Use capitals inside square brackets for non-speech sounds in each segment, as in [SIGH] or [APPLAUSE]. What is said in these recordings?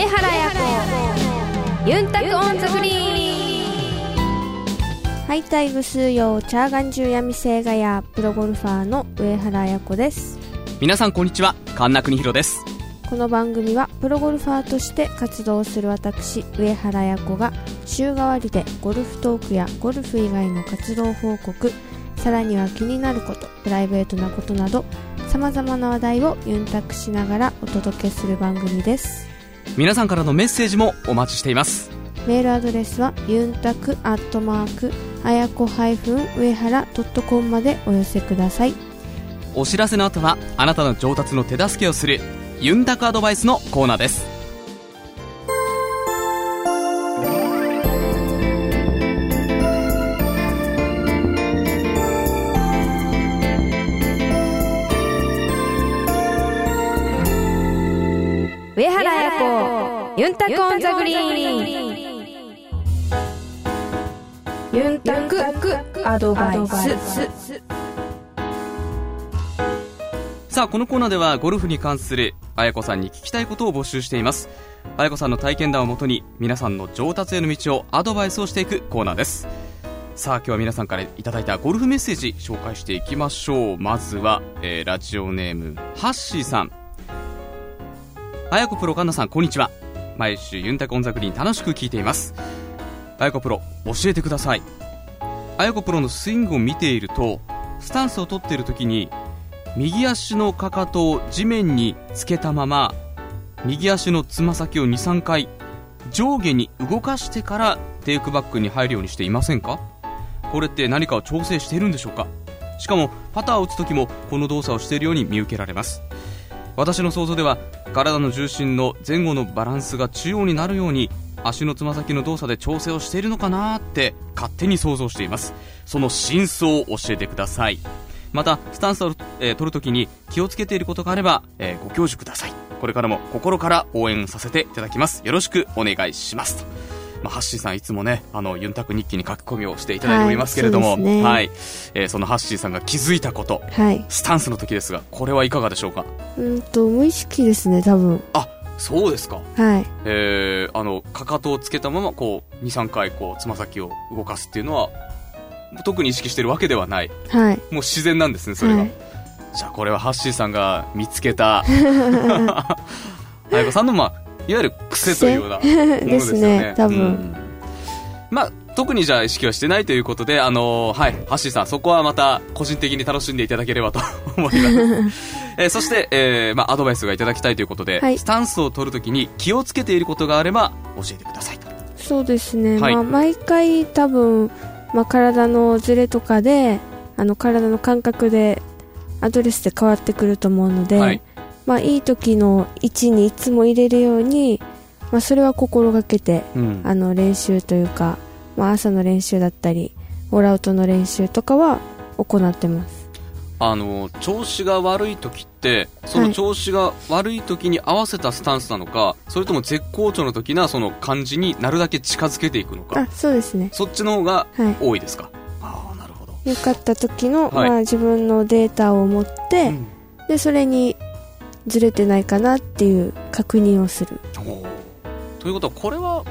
上原彩子。ユンタクオンザグリーンハイタイグ数用チャーガン中闇星ガヤプロゴルファーの上原彩子です。皆さんこんにちは。神田邦弘です。この番組はプロゴルファーとして活動する私上原彩子が週替わりでゴルフトークやゴルフ以外の活動報告さらには気になることプライベートなことなどさまざまな話題をユンタクしながらお届けする番組です皆さんからのメッセージもお待ちしています。メールアドレスはユンタクアットマークあやこ上原 .com までお寄せください。お知らせの後はあなたの上達の手助けをするユンタクアドバイスのコーナーですユンタクオンザグリーン。ユンタクアドバイス。さあこのコーナーではゴルフに関する綾子さんに聞きたいことを募集しています。綾子さんの体験談をもとに皆さんの上達への道をアドバイスをしていくコーナーです。さあ今日は皆さんからいただいたゴルフメッセージ紹介していきましょう。まずは、えーラジオネームハッシーさん。彩子プロカンナさんこんにちは。毎週ユンタクオンザグリーン楽しく聞いています。彩子プロ教えてください。彩子プロのスイングを見ているとスタンスを取っている時に右足のかかとを地面につけたまま右足のつま先を23回上下に動かしてからテイクバックに入るようにしていませんか？これって何かを調整しているんでしょうか？しかもパターを打つ時もこの動作をしているように見受けられます。私の想像では体の重心の前後のバランスが中央になるように足のつま先の動作で調整をしているのかなって勝手に想像しています。その真相を教えてください。またスタンスを、えー取るときに気をつけていることがあれば、えーご教授ください。これからも心から応援させていただきます。よろしくお願いします。とまあ、ハッシーさんいつもね、あの、ユンタク日記に書き込みをしていただいておりますけれども、はいね。はい。えーそのハッシーさんが気づいたこと、はい。スタンスの時ですが、これはいかがでしょうか？うんと無意識ですね多分。あ、そうですか。はい。えー、あの、かかとをつけたまま、こう、2、3回、こう、つま先を動かすっていうのは、特に意識してるわけではない。はい。もう自然なんですね、それが。はい。じゃあ、これはハッシーさんが見つけた、あやこさんの、まあ、いわゆる癖というような [LAUGHS] ものですよね。ね多分。うん。まあ、特にじゃあ意識はしてないということで、あのーはい、ハッシーさん、そこはまた個人的に楽しんでいただければと [LAUGHS] 思います。えーそして、えーまあ、アドバイスがいただきたいということで、はい。スタンスを取るときに気をつけていることがあれば教えてくださいと。そうですね、はい。まあ、毎回多分、まあ、体のズレとかであの体の感覚でアドレスで変わってくると思うので、はいいまあ、いい時の位置にいつも入れるように、まあ、それは心がけてうん。あの練習というか、まあ、朝の練習だったりオールアウトの練習とかは行ってます。あの調子が悪い時ってその調子が悪い時に合わせたスタンスなのか、それとも絶好調の時なその感じになるだけ近づけていくのかあそうですね。そっちの方がはい。多いですか、ああなるほど、良かった時の、はい。まあ、自分のデータを持って、うん。でそれにずれてないかなっていう確認をする。ということはこれは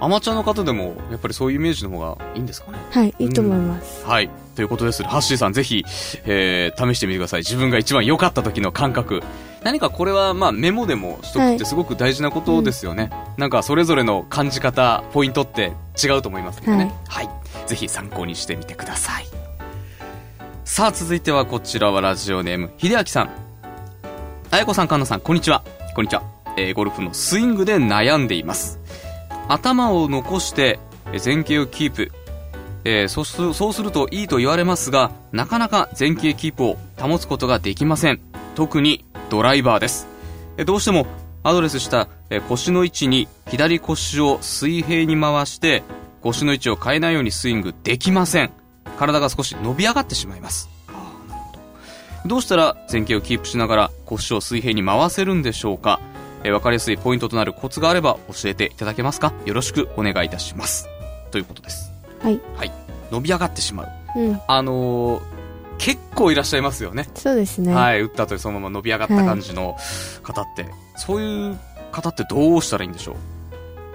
アマチュアの方でもやっぱりそういうイメージの方がいいんですかね？はいいいと思います、はい。ということです。ハッシーさんぜひ、えー試してみてください。自分が一番良かった時の感覚。何かこれはまあメモでもしとくってすごく大事なことですよね、なんかそれぞれの感じ方ポイントって違うと思いますのでね。はい、ぜひ参考にしてみてください。さあ続いてはこちらはラジオネーム秀明さんあやこさん、かんなさん、こんにちは。こんにちは。えーゴルフのスイングで悩んでいます。頭を残して、前傾をキープ。えーそうするそうするといいと言われますが、なかなか前傾キープを保つことができません。特にドライバーです。えーどうしてもアドレスした、え腰の位置に左腰を水平に回して、腰の位置を変えないようにスイングできません。体が少し伸び上がってしまいます。どうしたら前傾をキープしながら腰を水平に回せるんでしょうか、えー、分かりやすいポイントとなるコツがあれば教えていただけますか？よろしくお願いいたします。ということです。はいはい。伸び上がってしまう。うんあのー結構いらっしゃいますよね。そうですね、はい。打った後にそのまま伸び上がった感じの方って。そういう方ってどうしたらいいんでしょう、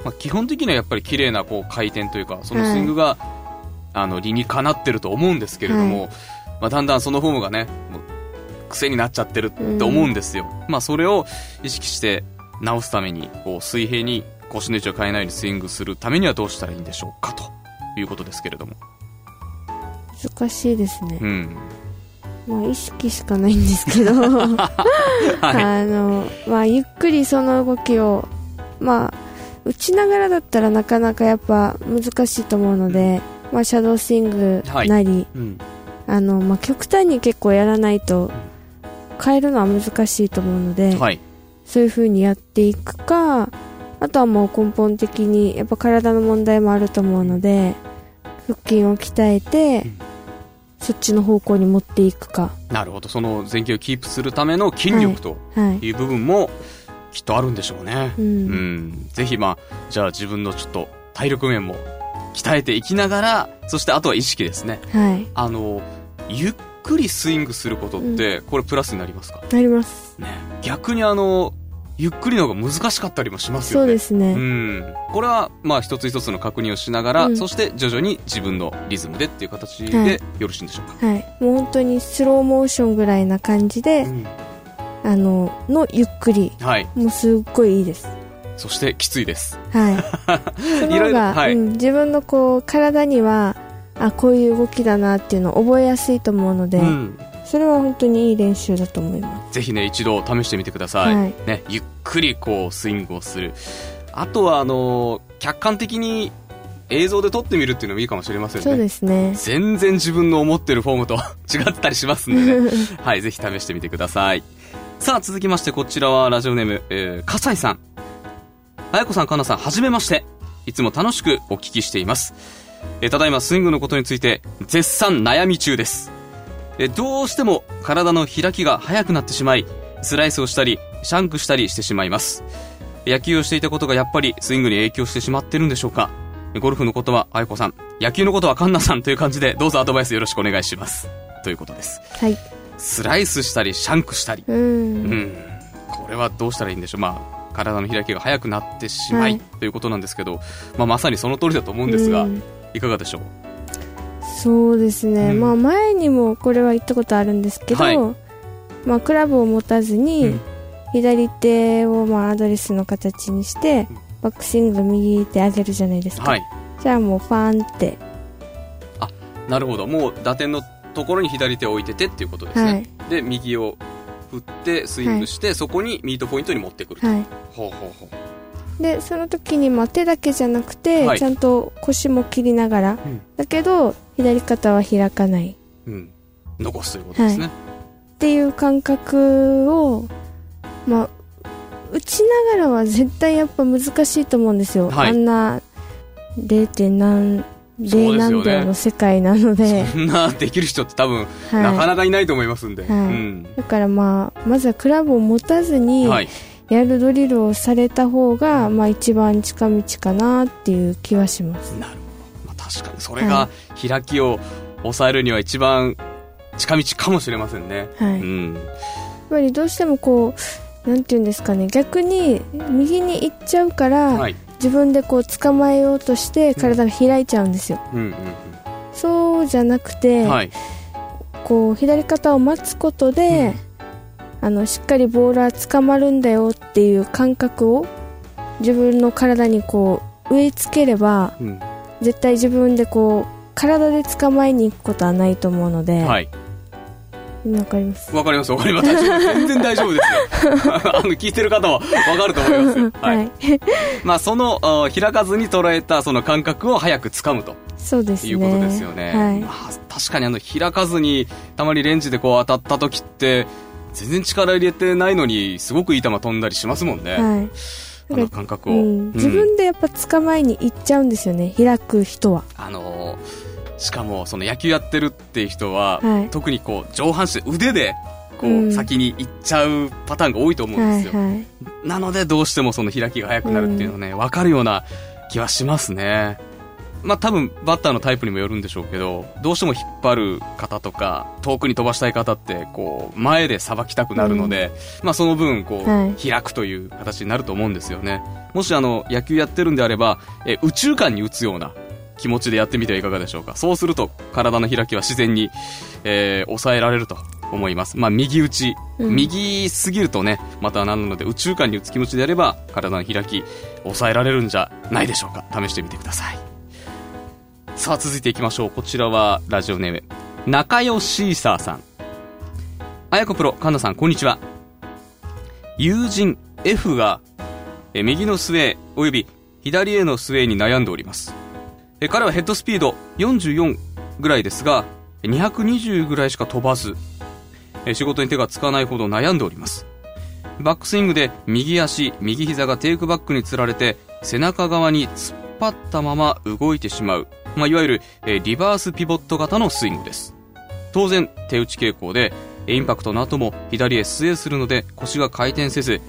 まあ、基本的にはやっぱり綺麗なこう回転というかそのスイングが、あの理にかなってると思うんですけれども、はいまあ、だんだんそのフォームがね癖になっちゃってるって思うんですよ、まあ、それを意識して直すためにこう水平に腰の位置を変えないようにスイングするためにはどうしたらいいんでしょうかということですけれども、難しいですね。う。ん。まあ、意識しかないんですけど、[LAUGHS] はい。あの、まあ、ゆっくりその動きを、まあ、打ちながらだったらなかなかやっぱ難しいと思うので、まあ、シャドースイングなり、うん。あの、まあ、極端に結構やらないと、変えるのは難しいと思うので、はいそういう風にやっていくか、あとはもう根本的に、やっぱ体の問題もあると思うので、腹筋を鍛えて、うんそっちの方向に持っていくか。なるほどその前傾をキープするための筋力とはい。いう部分もきっとあるんでしょうね、う。うんん、ぜひまあ、じゃあ自分のちょっと体力面も鍛えていきながら、そしてあとは意識ですね。はい。あの、ゆっくりスイングすることって、これプラスになりますか？なります。ね。逆にあの、ゆっくりの方が難しかったりもしますよね。そうですね。うん。これは、まあ一つ一つの確認をしながら、うんそして徐々に自分のリズムでっていう形はいでよろしいんでしょうか？はい。もう本当にスローモーションぐらいな感じで、うんあの、のゆっくり。はい。もうすっごいいいです。そしてきついです。はい。[LAUGHS] そが、はいうん、自分のこう、体には、あ、こういう動きだなっていうのを覚えやすいと思うので、うん。それは本当にいい練習だと思います。ぜひね、一度試してみてください。はいね、ゆっくりこう、スイングをする。あとは、あの、客観的に映像で撮ってみるっていうのもいいかもしれませんね。そうですね。全然自分の思ってるフォームと [LAUGHS] 違ったりしますんでね。[LAUGHS] はい、ぜひ試してみてください。さあ、続きまして、こちらはラジオネーム、えー、笠井さん。あやこさん、かなさん、はじめまして。いつも楽しくお聞きしています。えーただいまスイングのことについて、絶賛悩み中です。えーどうしても体の開きが速くなってしまい、スライスをしたり、シャンクしたりしてしまいます。野球をしていたことがやっぱりスイングに影響してしまってるんでしょうかゴルフのことはあやこさん、野球のことはカンナさんという感じで、どうぞアドバイスよろしくお願いします。ということです。はい。スライスしたり、シャンクしたり。う。うんん。これはどうしたらいいんでしょう。まあ、体の開きが早くなってしまい、はいということなんですけど、まあ、まさにその通りだと思うんですが、うんいかがでしょう？そうですね。うんまあ前にもこれは言ったことあるんですけど、はいまあクラブを持たずに、うん左手をまあアドレスの形にして、うんバックスイング右手上げるじゃないですか。はい。じゃあもうパーンって、なるほど。もう打点のところに左手を置いててっていうことですね。はい。で、右を振って、スイングして、そこにミートポイントに持ってくると。はい。ほうほうほう。で、その時にまあ手だけじゃなくて、はいちゃんと腰も切りながら、んだけど、左肩は開かないっうん。残すということですね。ていう感覚を、まあ、打ちながらは絶対やっぱ難しいと思うんですよ。はいあんな 0. 何、そう0ですよね何秒の世界なので、[LAUGHS] そんなできる人って多分、はいなかなかいないと思いますんで。はいうん。だからまあ、まずはクラブを持たずに、はい。やるドリルをされた方が、まあ一番近道かなっていう気はします。なるほど。まあ、確かに、それが開きを抑えるには一番近道かもしれませんね。はい。やっうん。ぱりどうしてもこう、なんていうんですかね、逆に右に行っちゃうから、はい。自分でこう捕まえようとして体が開いちゃうんですよ。うんうんそうじゃなくて、うん。はい。こう左肩を待つことで、あのしっかりボールは捕まるんだよっていう感覚を自分の体にこう植え付ければうん。絶対自分でこう体で捕まえに行くことはないと思うので、はい。わかりますわかります、わかります。全然大丈夫ですよ。[LAUGHS] あの、聞いてる方はわかると思いますよ。は。[LAUGHS] はいい、[LAUGHS] まあ、その、あ開かずに捉えたその感覚を早く掴むとそうですねいうことですよね。はいまあ、確かにあの、開かずに、たまにレンジでこう当たった時って、全然力入れてないのに、すごくいい球飛んだりしますもんね。はいあの感覚を。うん、自分でやっぱ捕まえに行っちゃうんですよね開く人はあのーしかも、その野球やってるっていう人は、はい特にこう、上半身、腕で、こう、うん先に行っちゃうパターンが多いと思うんですよ。はいはいなので、どうしてもその開きが早くなるっていうのはね、わ、かるような気はしますね。まあ多分バッターのタイプにもよるんでしょうけど、どうしても引っ張る方とか、遠くに飛ばしたい方って、こう、前でさばきたくなるので、うん、まあその分、こう、はい、開くという形になると思うんですよね。もしあの、野球やってるんであれば、え宇宙間に打つような気持ちでやってみてはいかがでしょうか。そうすると、体の開きは自然に、えー、抑えられると思います。まあ右打ち、うん、右すぎるとね、また何なので宇宙間に打つ気持ちであれば、体の開き、抑えられるんじゃないでしょうか。試してみてください。さあ続いていきましょう。こちらはラジオネーム仲良シーサーさん。あやこプロ神田さんこんにちは。友人 F がえ右のスウェーおよび左へのスウェーに悩んでおります。え彼はヘッドスピード44ぐらいですが220ぐらいしか飛ばずえ仕事に手がつかないほど悩んでおります。バックスイングで右足右膝がテイクバックにつられて背中側に突っ張ったまま動いてしまう。まあ、いわゆる、え、リバースピボット型のスイングです。当然、手打ち傾向で、インパクトの後も左へスウェーするので腰が回転せず、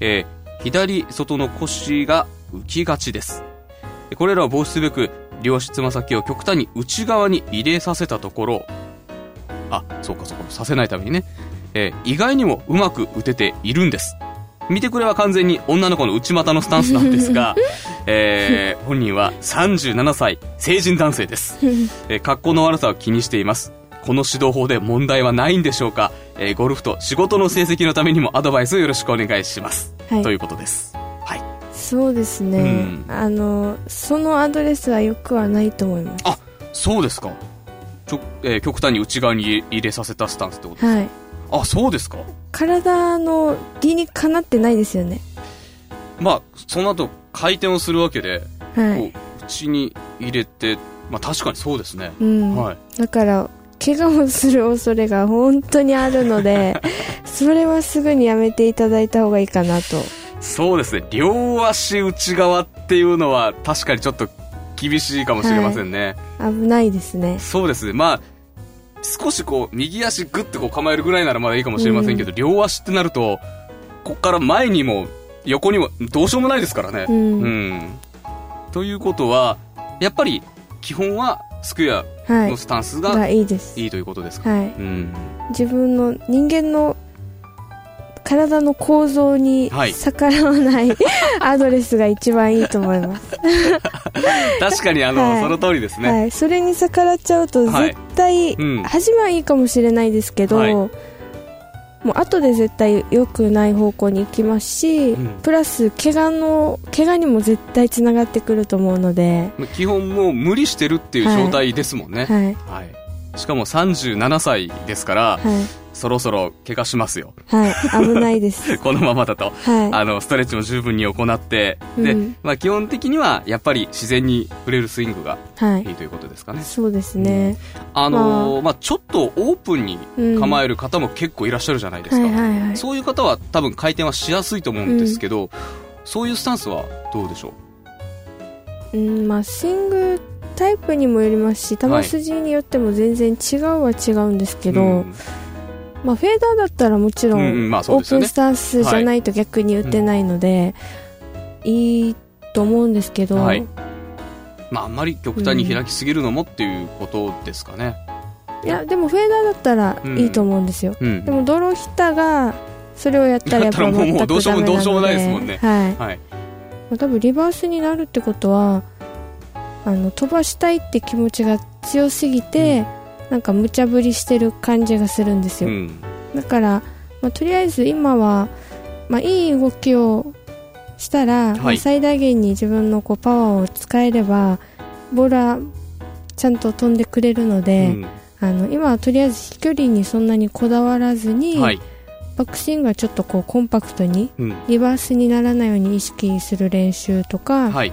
えー、左外の腰が浮きがちです。これらを防止すべく、両足つま先を極端に内側に入れさせたところ、あ、そうかそうか、させないためにね、えー、意外にもうまく打てているんです。見てくれは完全に女の子の内股のスタンスなんですが、[LAUGHS] えー、本人は37歳、成人男性です。[LAUGHS] えー、格好の悪さを気にしています。この指導法で問題はないんでしょうか、えー、ゴルフと仕事の成績のためにもアドバイスをよろしくお願いします。はい、ということです。はい。そうですね、うん、あの、そのアドレスはよくはないと思います。あ、そうですか。ちょ、えー、極端に内側に入れさせたスタンスってことですか？はい。あそうですか。体の理にかなってないですよね。まあその後回転をするわけで、はい、こう内に入れてまあ確かにそうですね、うん、はい、だから怪我をする恐れが本当にあるので [LAUGHS] それはすぐにやめていただいた方がいいかなと。そうですね。両足内側っていうのは確かにちょっと厳しいかもしれませんね、はい、危ないですね。そうです。ねまあ少しこう、右足グッてこう構えるぐらいならまだいいかもしれませんけど、うん、両足ってなると、こっから前にも横にもどうしようもないですからね。うん。うん、ということは、やっぱり基本はスクエアのスタンスが、い、いです。いいということですか。はい。うん、自分の人間の体の構造に逆らわない、はい、アドレスが一番いいと思います。[LAUGHS] 確かにあの、はい、その通りですね、はい、それに逆らっちゃうと絶対、うん、初めはいいかもしれないですけど、もう後で絶対良くない方向に行きますし、うん、プラス怪我の怪我にも絶対つながってくると思うので。基本もう無理してるっていう状態ですもんね、はい、はい、しかも37歳ですから、はい、そろそろ怪我しますよ。はい、危ないです。[LAUGHS] このままだと、はい、あの、ストレッチも十分に行って、で、うん、まあ基本的にはやっぱり自然に触れるスイングがい。いということですかね。そうですね。うん、あのー、まあ、まあ、ちょっとオープンに構える方も結構いらっしゃるじゃないですか。はいはいはい、そういう方は多分回転はしやすいと思うんですけど、うん、そういうスタンスはどうでしょう？うん、まあ、スイングタイプにもよりますし球筋によっても全然違うは違うんですけど、はいうん。まあ、フェーダーだったらもちろん、オープンスタンスじゃないと逆に打てないので、い。いと思うんですけど、はい、まあ、あんまり極端に開きすぎるのもっていうことですかね、うん、いやでもフェーダーだったらいいと思うんですよ、うん。うん、でもドローヒッターがそれをやったらやっぱ全くダメなのでどうしようもないですもんね。はい、はい、まあ、多分リバースになるってことはあの飛ばしたいって気持ちが強すぎて、なんか無茶ぶりしてる感じがするんですよ、うん、だから、まあ、とりあえず今は、まあ、いい動きをしたら、はい、まあ、最大限に自分のこうパワーを使えればボールはちゃんと飛んでくれるので、うん、あの今はとりあえず飛距離にそんなにこだわらずに、はい、バックスイングはちょっとこうコンパクトに、うん、リバースにならないように意識する練習とか、はい、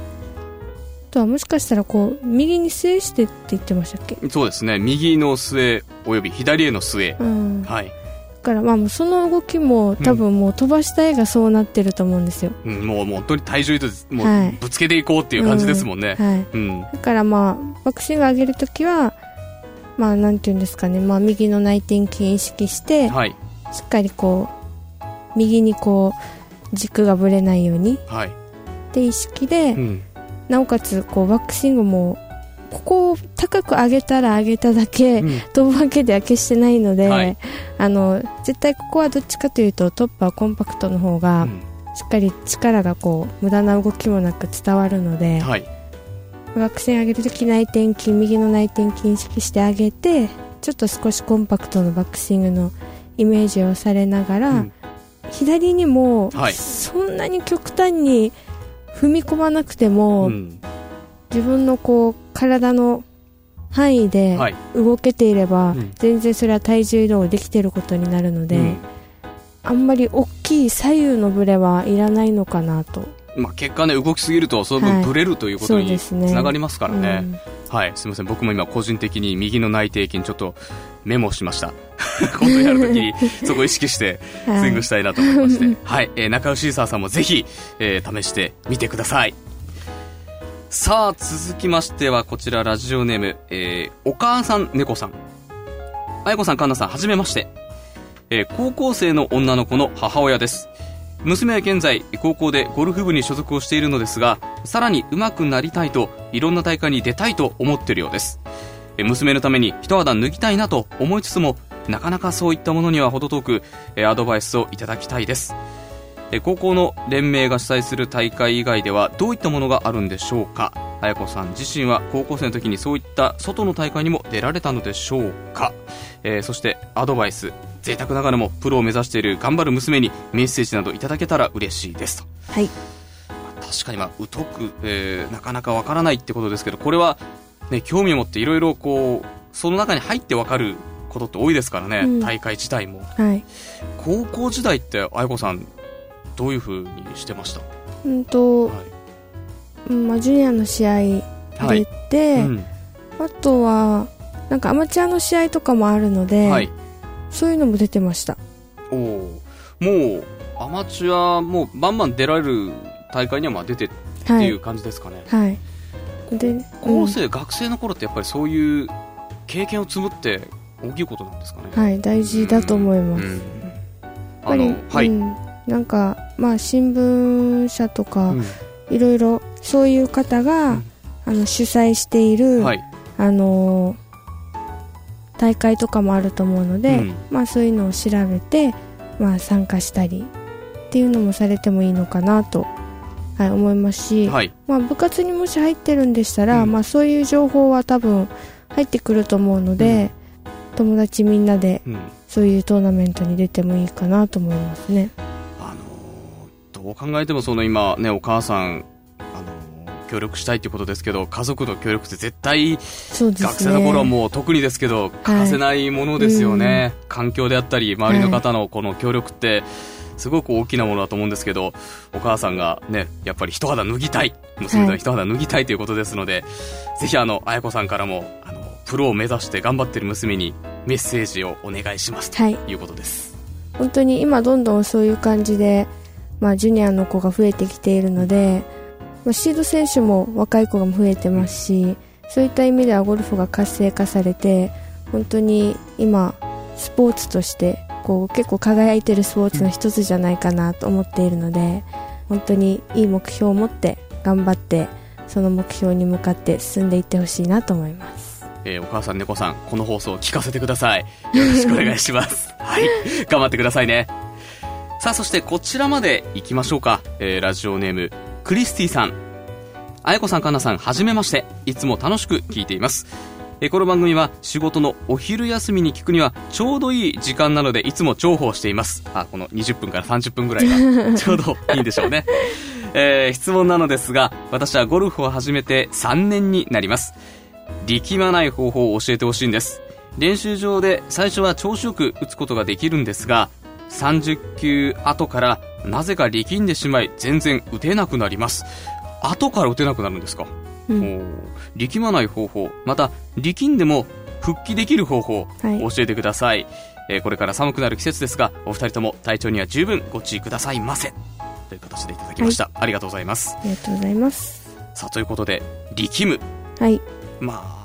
とはもしかしたらこう右に据えしてって言ってましたっけ？そうですね。右の据えおよび左への据え、うん、はい。だからまあその動きも多分もう飛ばした絵がそうなってると思うんですよ、うん、もうもう本当に体重ともうぶつけていこうっていう感じですもんね、はいうん、だからまあバックスイング上げるときはまあなんていうんですかね、まあ、右の内転筋意識して、はい、しっかりこう右にこう軸がぶれないように、はい、って意識で、うんなおかつこうバックスイングもここを高く上げたら上げただけ、うん。飛ぶわけでは決してないので、はい。あの絶対ここはどっちかというとトップはコンパクトの方が、うん。しっかり力がこう無駄な動きもなく伝わるので、はい。バック線上げるとき内転筋右の内転筋意識して上げてちょっと少しコンパクトのバックスイングのイメージをされながら、うん。左にもはい。そんなに極端に踏み込まなくても、うん。自分のこう体の範囲ではい。動けていれば、うん。全然それは体重移動できていることになるので、うん。あんまり大きい左右のブレはいらないのかなと。まあ、結果ね動きすぎるとその分はい。ブレるということにつながりますからね、うん。はい。すみません。僕も今個人的に右の内転筋ちょっとメモしました。今度やるときにそこを意識してスイングしたいなと思いまして、[LAUGHS] はい、えー中尾シーサーさんもぜひ、えー試してみてください。さあ、続きましてはこちらラジオネーム、えーお母さん猫さん。あやこさん、かんなさん、はじめまして。えー高校生の女の子の母親です。娘は現在、高校でゴルフ部に所属をしているのですが、さらに上手くなりたいと、いろんな大会に出たいと思っているようです。娘のために一肌脱ぎたいなと思いつつも、なかなかそういったものには程遠く、アドバイスをいただきたいです。高校の連盟が主催する大会以外ではどういったものがあるんでしょうか？綾子さん自身は高校生の時にそういった外の大会にも出られたのでしょうか、えーそしてアドバイス贅沢ながらもプロを目指している頑張る娘にメッセージなどいただけたら嬉しいですと。はい。確かにまあ疎く、えーなかなかわからないってことですけどこれは、ね、興味を持っていろいろこうその中に入ってわかることって多いですからね、うん。大会自体も。はい。高校時代って綾子さんどういう風にしてました？うんと、はい。うんまあ、ジュニアの試合はい出て、うん。あとはなんかアマチュアの試合とかもあるので、はいそういうのも出てました。おおもうアマチュアもうバンバン出られる大会にはまあ出てってはい。いう感じですかね、はい。で高校生、学生の頃ってやっぱりそういう経験を積むって大きいことなんですかね。うんはい大事だと思います、うん。やっあぱり、のはい、うん、なんかまあ新聞社とか、うん。いろいろそういう方が、うん。あの主催している、はい。あのー大会とかもあると思うので、うん。まあ、そういうのを調べて、まあ、参加したりっていうのもされてもいいのかなと、はい、思いますし、はい。まあ、部活にもし入ってるんでしたら、うん。まあ、そういう情報は多分入ってくると思うので、友達みんなでうん。そういうトーナメントに出てもいいかなと思いますね。あのーどう考えてもその今ねお母さんあのー協力したいっていうことですけど家族の協力って絶対ね。学生の頃はもう特にですけど欠かせないものですよね、環境であったり周りの方のこの協力ってすごく大きなものだと思うんですけどお母さんがねやっぱり一肌脱ぎたい。娘の一肌脱ぎたいということですので、ぜひあの綾子さんからもあのプロを目指して頑張ってる娘にメッセージをお願いします。とはい。いうことです、本当に今どんどんそういう感じで、まあ、ジュニアの子が増えてきているので、まあ、シード選手も若い子が増えてますしそういった意味ではゴルフが活性化されて本当に今スポーツとしてこう結構輝いてるスポーツの一つじゃないかなと思っているので本当にいい目標を持って頑張ってその目標に向かって進んでいってほしいなと思います。えーお母さん猫さんこの放送を聞かせてください。よろしくお願いします。[LAUGHS] はい。頑張ってくださいね。さあそしてこちらまで行きましょうか、えーラジオネームクリスティさん。あやこさんかなさんはじめまして。いつも楽しく聞いています。えーこの番組は仕事のお昼休みに聞くにはちょうどいい時間なのでいつも重宝しています。あこの20分から30分ぐらいが [LAUGHS] ちょうどいいんでしょうね。えー質問なのですが私はゴルフを始めて3年になります。力まない方法を教えてほしいんです。練習場で最初は調子よく打つことができるんですが30球後からなぜか力んでしまい全然打てなくなります。後から打てなくなるんですか、うん。力まない方法。また力んでも復帰できる方法、はい。教えてください、えーこれから寒くなる季節ですがお二人とも体調には十分ご注意くださいませ。という形でいただきました、ありがとうございます。ありがとうございます。さあということで力む。はい。まあ、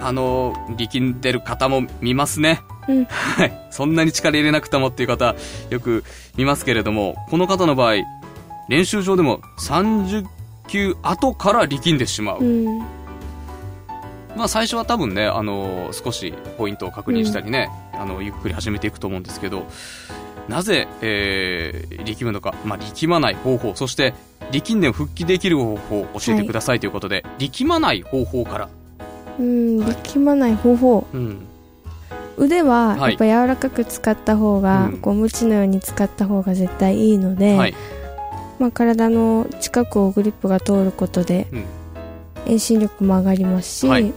あの、力んでる方も見ますね。うんはい。そんなに力入れなくてもっていう方、よく見ますけれども、この方の場合、練習場でも30球後から力んでしまう。うんまあ、最初は多分ね、あの少しポイントを確認したりね、あのゆっくり始めていくと思うんですけどなぜ、えー力むのか、まあ、力まない方法そして力んでも復帰できる方法を教えてくださいということで、力まない方法から、うんはい。力まない方法。うん、腕ははい。やっぱ柔らかく使った方が、うん。こうムチのように使った方が絶対いいので、はい、まあ、体の近くをグリップが通ることでうん。遠心力も上がりますし、はい。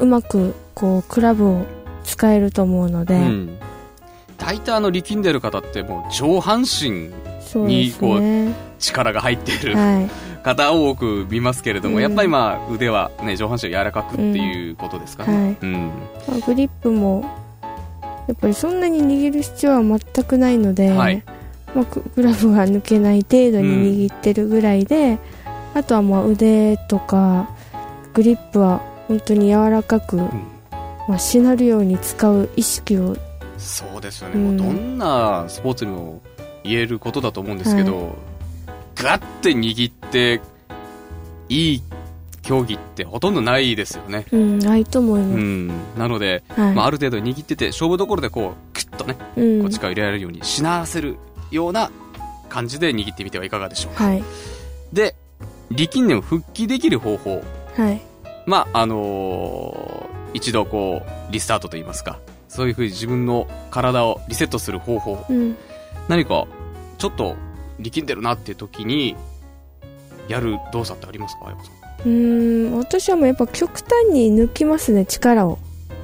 うまくこうクラブを使えると思うので、うん、大体あの力んでる方ってもう上半身そうですね力が入っているはい。方を多く見ますけれども、うん。やっぱりまあ腕は、ね、上半身が柔らかくっていうことですかね、グリップもやっぱりそんなに握る必要は全くないので、はい。まあ、ググラブが抜けない程度に握ってるぐらいで、あとはまあ腕とかグリップは本当に柔らかく、うん。まあ、しなるように使う意識をそうですよね、うん。もうどんなスポーツにも言えることだと思うんですけど、ガッて握っていい競技ってほとんどないですよね、うんないと思いうます、ん、なので、はい。まあ、ある程度握ってて勝負どころでこうクッとねうん。こう力を入れられるようにしならせるような感じで握ってみてはいかがでしょうか。はい。で力んでも復帰できる方法。はい。まああのー一度こうリスタートといいますかそういうふうに自分の体をリセットする方法。うん。何かちょっと力んでるなっていう時にやる動作ってありますか？うーん私はもうやっぱ極端に抜きますね力を。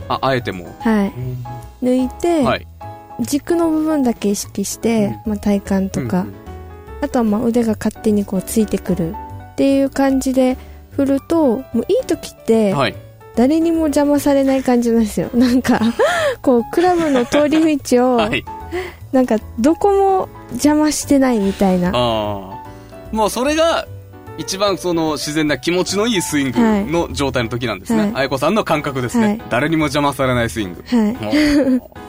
ああえても。はい。抜いて、はい。軸の部分だけ意識して、まあ、体幹とか、うんうん。あとはまあ腕が勝手にこうついてくる。っていう感じで振るともういい時ってはい。誰にも邪魔されない感じなんですよ。なんかこうクラブの通り道をはいなんかどこも邪魔してないみたいな。ああもうそれが一番その自然な気持ちのいいスイングの状態の時なんですね、はい。あやこさんの感覚ですね、はい。誰にも邪魔されないスイング。はい。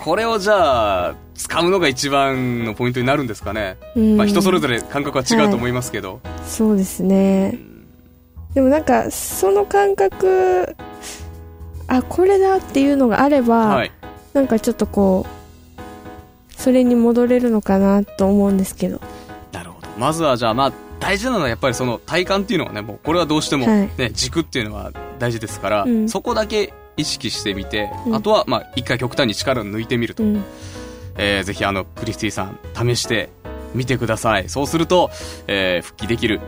これをじゃあ使うのが一番のポイントになるんですかね、うん。まあ、人それぞれ感覚は違うと思いますけど、そうですね。でもなんかその感覚あこれだっていうのがあれば、はい。なんかちょっとこうそれに戻れるのかなと思うんですけど。なるほど。まずはじゃあまあ大事なのはやっぱりその体幹っていうのはねもうこれはどうしても、はい。ね軸っていうのは大事ですから、うん。そこだけ意識してみて、うん。あとはまあ一回極端に力を抜いてみると、うん。えーぜひあのクリスティさん試してみてください。そうすると、えー復帰できる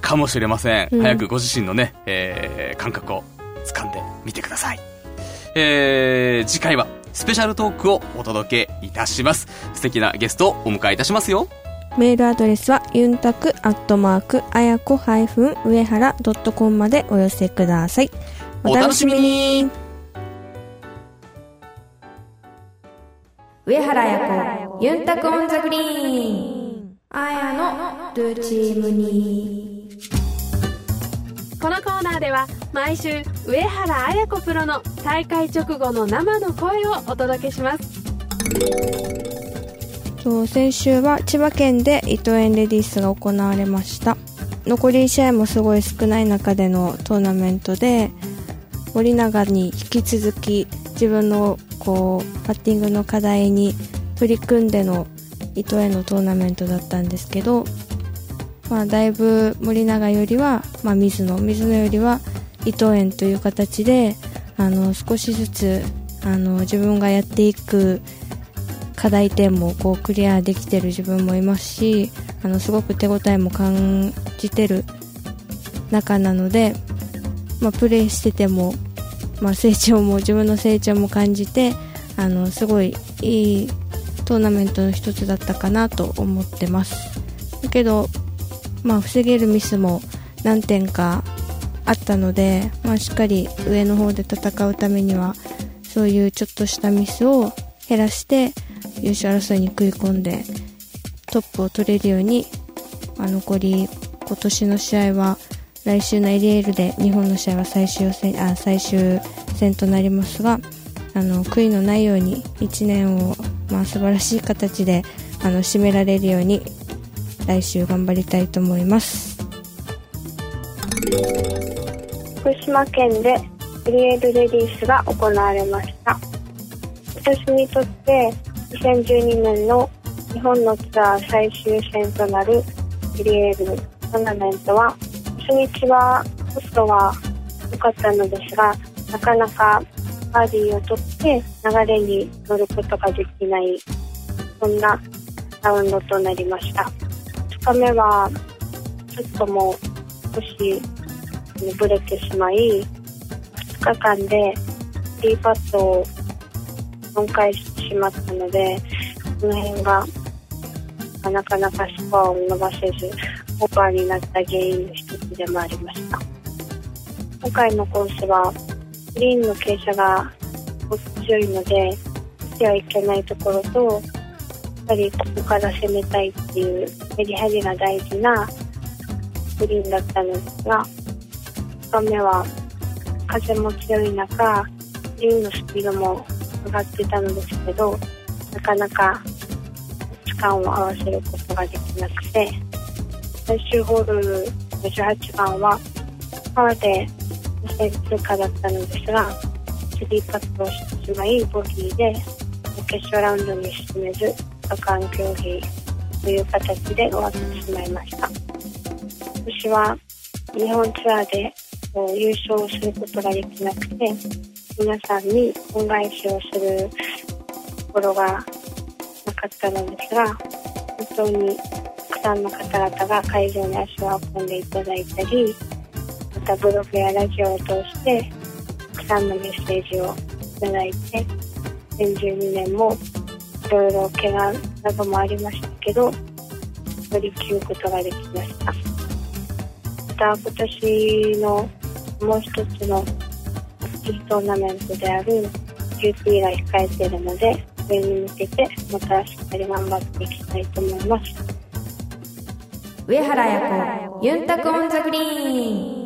かもしれません、うん。早くご自身のね、えー感覚を掴んでみてください。えー次回はスペシャルトークをお届けいたします。素敵なゲストをお迎えいたしますよ。メールアドレスはユンタクアットマークあやこ上原ドットコムまでお寄せください。お楽しみに。上原彩子ユンタクオンザグリーン。あやのルーチームにこのコーナーでは毎週上原彩子プロの大会直後の生の声をお届けします。先週は千葉県で伊藤園レディースが行われました。残り試合もすごい少ない中でのトーナメントで森永に引き続き自分のこうパッティングの課題に取り組んでの伊藤園のトーナメントだったんですけど、まあ、だいぶ森永よりは、まあ、水野。水野よりは伊藤園という形であの少しずつあの自分がやっていく課題点もこうクリアできてる自分もいますしあのすごく手応えも感じてる中なので、まあ、プレーしてても、まあ、成長も自分の成長も感じてあのすごいいいトーナメントの一つだったかなと思ってます。だけど、まあ、防げるミスも何点かあったので、まあ、しっかり上の方で戦うためにはそういうちょっとしたミスを減らして優勝争いに食い込んでトップを取れるように、まあ、残り今年の試合は来週のエリエールで日本の試合は最終戦あ最終戦となりますがあの悔いのないように1年を、まあ、素晴らしい形であの締められるように来週頑張りたいと思います。ご視島県でエリエールレディースが行われました。私にとって2012年の日本のツアー最終戦となるエリエールトーナメントは初日はコストは良かったのですがなかなかバーディーを取って流れに乗ることができないそんなラウンドとなりました。日目はちょっともう少しブレてしまい2日間でティーパットを4回してしまったのでこの辺がなかなかスコアを伸ばせずオーバーになった原因の一つでもありました。今回のコースはグリーンの傾斜が強いのでしてはいけないところとぱりここから攻めたいっていうメリハリが大事なグリーンだったのですが2日目は風も強い中グリーンのスピードも上がってたのですけどなかなか時間を合わせることができなくて最終ホール58番はパーで予選通過だったのですが3パットをしてしまいボギーで決勝ラウンドに進めず土管競技という形で終わってしまいました。今年は日本ツアーで優勝することができなくて皆さんに恩返しをするところがなかったのですが本当にたくさんの方々が会場に足を運んでいただいたりまたブログやラジオを通してたくさんのメッセージをいただいて2012年もいろいろ怪我などもありましたけど乗り切ることができました。また今年のもう一つの大きいトーナメントである QT が控えているので上に向けてまたしっかり頑張っていきたいと思います。上原彩子ユンタクオンザグリーン。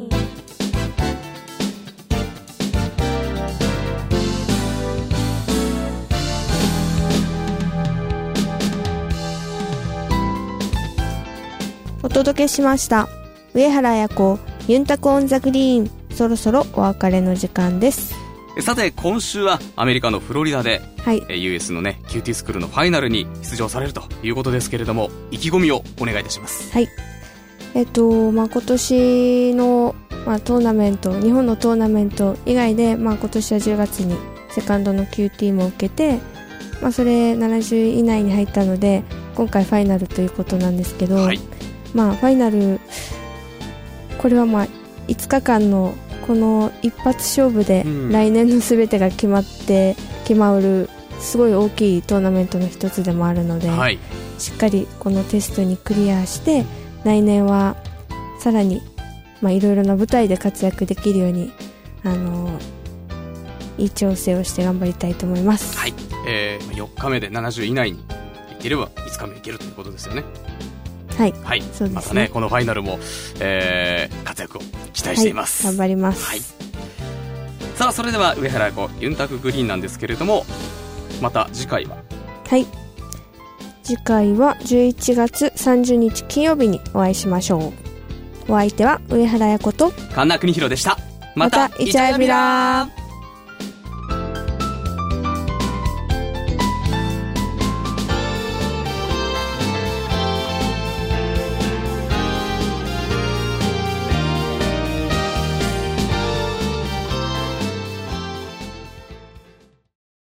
届けしました。上原彩子ユンタクオンザグリーンそろそろお別れの時間です。さて今週はアメリカのフロリダで、はい。えー US のね QT スクールのファイナルに出場されるということですけれども意気込みをお願いいたします。はい。えっとまあ今年の、まあ、トーナメント日本のトーナメント以外で、まあ、今年は10月にセカンドの QT も受けて、まあ、それ70以内に入ったので今回ファイナルということなんですけど、はいまあファイナルこれはまあ5日間のこの一発勝負でうん。来年の全てが決まって決まるすごい大きいトーナメントの一つでもあるので、はい。しっかりこのテストにクリアして来年はさらにまあいろいろな舞台で活躍できるようにあのいい調整をして頑張りたいと思います。はい、えー、4日目で70以内にいければ5日目いけるということですよねはい、はい。そうですね。またねこのファイナルも、えー、活躍を期待しています、はい、頑張ります。はい。さあそれでは上原彩子ユンタクグリーンなんですけれどもまた次回は？はい。次回は11月30日金曜日にお会いしましょう。お相手は上原彩子と神田邦弘でした。またイチャヤビラー